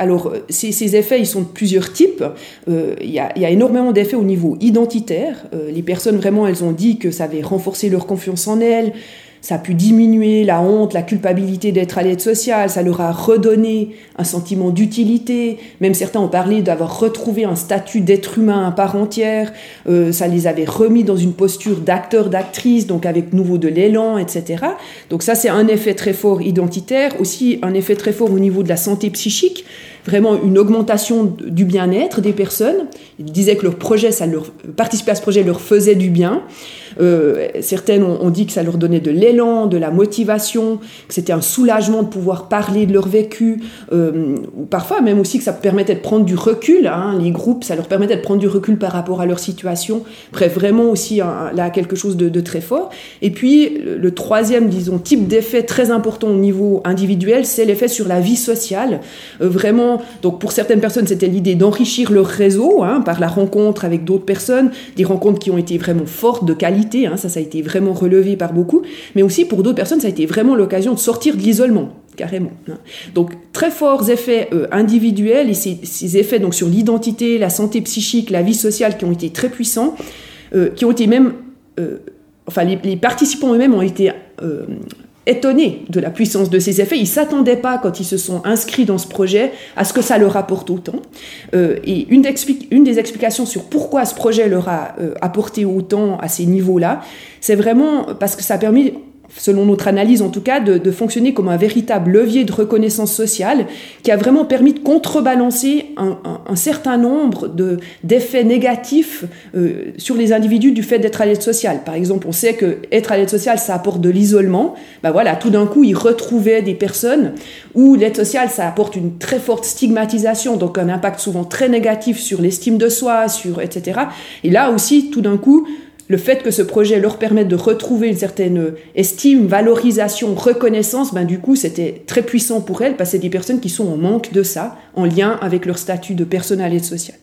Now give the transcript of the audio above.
alors, ces, effets, ils sont de plusieurs types. Il y, a énormément d'effets au niveau identitaire. les personnes, vraiment, elles ont dit que ça avait renforcé leur confiance en elles, ça a pu diminuer la honte, la culpabilité d'être à l'aide sociale, ça leur a redonné un sentiment d'utilité. Même certains ont parlé d'avoir retrouvé un statut d'être humain à part entière. Euh, ça les avait remis dans une posture d'acteur, d'actrice, donc avec nouveau de l'élan, etc. Donc ça, c'est un effet très fort identitaire. Aussi, un effet très fort au niveau de la santé psychique vraiment une augmentation du bien-être des personnes. Ils disaient que leur projet, ça leur, participer à ce projet leur faisait du bien. Euh, certaines ont, dit que ça leur donnait de l'élan, de la motivation, que c'était un soulagement de pouvoir parler de leur vécu, euh, ou parfois même aussi que ça permettait de prendre du recul. Hein, les groupes, ça leur permettait de prendre du recul par rapport à leur situation. Bref, vraiment aussi là quelque chose de, très fort. Et puis le, troisième, disons, type d'effet très important au niveau individuel, c'est l'effet sur la vie sociale. Euh, vraiment, donc pour certaines personnes, c'était l'idée d'enrichir leur réseau hein, par la rencontre avec d'autres personnes, des rencontres qui ont été vraiment fortes, de qualité Hein, ça, ça a été vraiment relevé par beaucoup, mais aussi pour d'autres personnes, ça a été vraiment l'occasion de sortir de l'isolement, carrément. Hein. Donc, très forts effets euh, individuels et ces, effets donc sur l'identité, la santé psychique, la vie sociale qui ont été très puissants, euh, qui ont été même, euh, enfin, les, les participants eux-mêmes ont été étonnés de la puissance de ces effets. Ils ne s'attendaient pas, quand ils se sont inscrits dans ce projet, à ce que ça leur apporte autant. Euh, et une, des explications sur pourquoi ce projet leur a euh, apporté autant à ces niveaux-là, c'est vraiment parce que ça a permis selon notre analyse en tout cas, de, fonctionner comme un véritable levier de reconnaissance sociale qui a vraiment permis de contrebalancer un, certain nombre d'effets négatifs euh, sur les individus du fait d'être à l'aide sociale. Par exemple, on sait que être à l'aide sociale, ça apporte de l'isolement. Ben voilà, tout d'un coup, ils retrouvaient des personnes où l'aide sociale, ça apporte une très forte stigmatisation, donc un impact souvent très négatif sur l'estime de soi, sur etc. Et là aussi, tout d'un coup, le fait que ce projet leur permette de retrouver une certaine estime, valorisation, reconnaissance, ben du coup, c'était très puissant pour elles parce que c'est des personnes qui sont en manque de ça, en lien avec leur statut de personnalité sociale.